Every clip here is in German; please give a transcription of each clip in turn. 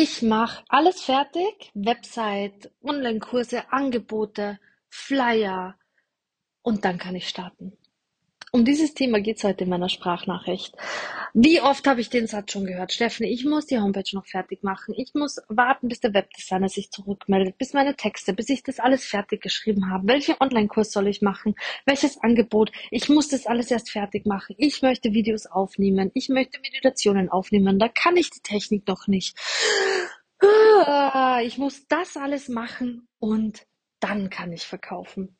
Ich mache alles fertig, Website, Online-Kurse, Angebote, Flyer und dann kann ich starten. Um dieses Thema geht es heute in meiner Sprachnachricht. Wie oft habe ich den Satz schon gehört? Steffen, ich muss die Homepage noch fertig machen. Ich muss warten, bis der Webdesigner sich zurückmeldet, bis meine Texte, bis ich das alles fertig geschrieben habe. Welchen Online-Kurs soll ich machen? Welches Angebot? Ich muss das alles erst fertig machen. Ich möchte Videos aufnehmen. Ich möchte Meditationen aufnehmen. Da kann ich die Technik noch nicht. Ah, ich muss das alles machen und dann kann ich verkaufen.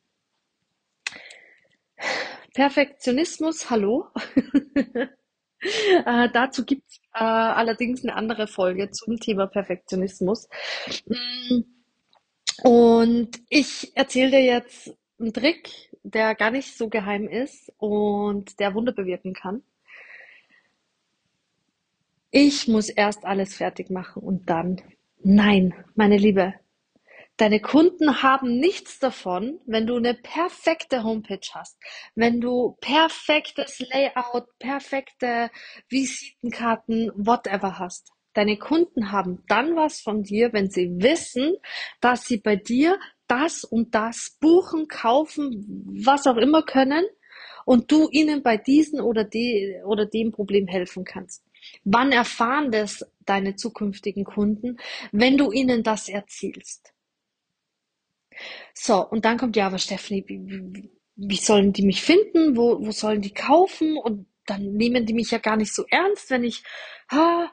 Perfektionismus, hallo. äh, dazu gibt es äh, allerdings eine andere Folge zum Thema Perfektionismus. Mm, und ich erzähle dir jetzt einen Trick, der gar nicht so geheim ist und der Wunder bewirken kann. Ich muss erst alles fertig machen und dann. Nein, meine Liebe, Deine Kunden haben nichts davon, wenn du eine perfekte Homepage hast, wenn du perfektes Layout, perfekte Visitenkarten, whatever hast. Deine Kunden haben dann was von dir, wenn sie wissen, dass sie bei dir das und das buchen, kaufen, was auch immer können und du ihnen bei diesem oder, die, oder dem Problem helfen kannst. Wann erfahren das deine zukünftigen Kunden, wenn du ihnen das erzählst? So, und dann kommt, ja, aber Stephanie, wie, wie, sollen die mich finden? Wo, wo sollen die kaufen? Und dann nehmen die mich ja gar nicht so ernst, wenn ich, ha,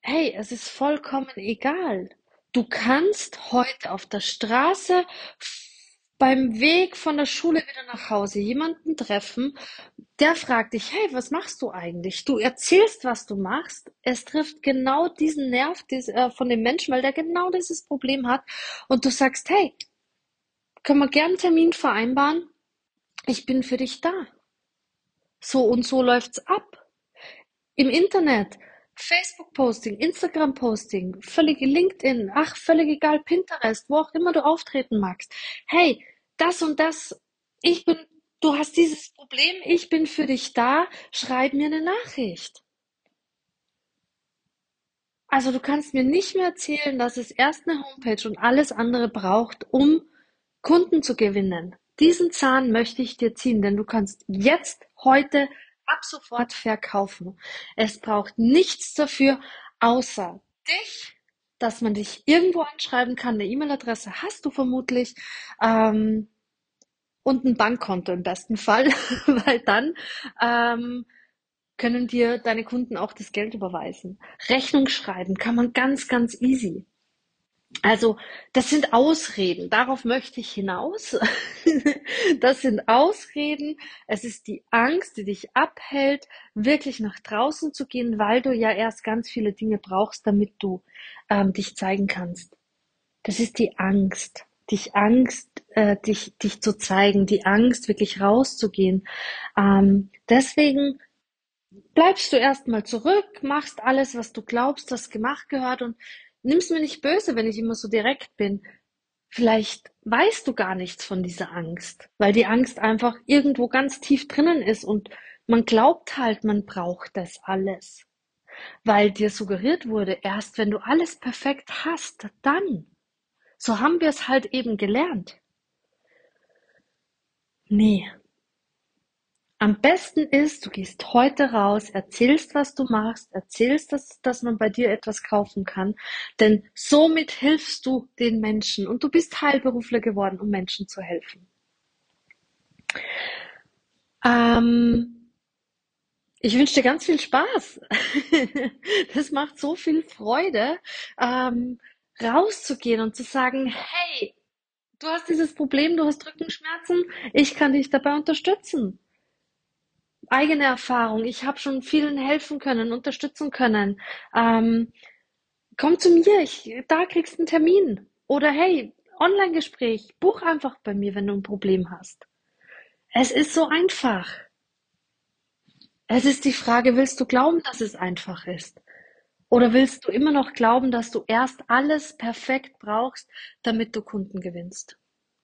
hey, es ist vollkommen egal. Du kannst heute auf der Straße beim Weg von der Schule wieder nach Hause jemanden treffen, der fragt dich, hey, was machst du eigentlich? Du erzählst, was du machst. Es trifft genau diesen Nerv äh, von dem Menschen, weil der genau dieses Problem hat. Und du sagst, hey, können wir gern einen Termin vereinbaren? Ich bin für dich da. So und so läuft's ab. Im Internet, Facebook-Posting, Instagram-Posting, völlig LinkedIn, ach, völlig egal, Pinterest, wo auch immer du auftreten magst. Hey, das und das, ich bin, du hast dieses Problem, ich bin für dich da, schreib mir eine Nachricht. Also du kannst mir nicht mehr erzählen, dass es erst eine Homepage und alles andere braucht, um Kunden zu gewinnen. Diesen Zahn möchte ich dir ziehen, denn du kannst jetzt, heute ab sofort verkaufen. Es braucht nichts dafür, außer dich, dass man dich irgendwo anschreiben kann. Eine E-Mail-Adresse hast du vermutlich ähm, und ein Bankkonto im besten Fall, weil dann ähm, können dir deine Kunden auch das Geld überweisen. Rechnung schreiben kann man ganz, ganz easy. Also, das sind Ausreden. Darauf möchte ich hinaus. das sind Ausreden. Es ist die Angst, die dich abhält, wirklich nach draußen zu gehen, weil du ja erst ganz viele Dinge brauchst, damit du ähm, dich zeigen kannst. Das ist die Angst. Dich Angst, äh, dich, dich zu zeigen, die Angst, wirklich rauszugehen. Ähm, deswegen bleibst du erstmal zurück, machst alles, was du glaubst, das gemacht gehört und nimm's mir nicht böse, wenn ich immer so direkt bin. Vielleicht weißt du gar nichts von dieser Angst, weil die Angst einfach irgendwo ganz tief drinnen ist und man glaubt halt, man braucht das alles. Weil dir suggeriert wurde, erst wenn du alles perfekt hast, dann. So haben wir es halt eben gelernt. Nee, am besten ist, du gehst heute raus, erzählst, was du machst, erzählst, dass, dass man bei dir etwas kaufen kann, denn somit hilfst du den Menschen und du bist Heilberufler geworden, um Menschen zu helfen. Ähm, ich wünsche dir ganz viel Spaß. das macht so viel Freude, ähm, rauszugehen und zu sagen, hey, du hast dieses Problem, du hast Rückenschmerzen, ich kann dich dabei unterstützen eigene Erfahrung. Ich habe schon vielen helfen können, unterstützen können. Ähm, komm zu mir, ich, da kriegst du einen Termin. Oder hey, Online-Gespräch, buch einfach bei mir, wenn du ein Problem hast. Es ist so einfach. Es ist die Frage, willst du glauben, dass es einfach ist? Oder willst du immer noch glauben, dass du erst alles perfekt brauchst, damit du Kunden gewinnst?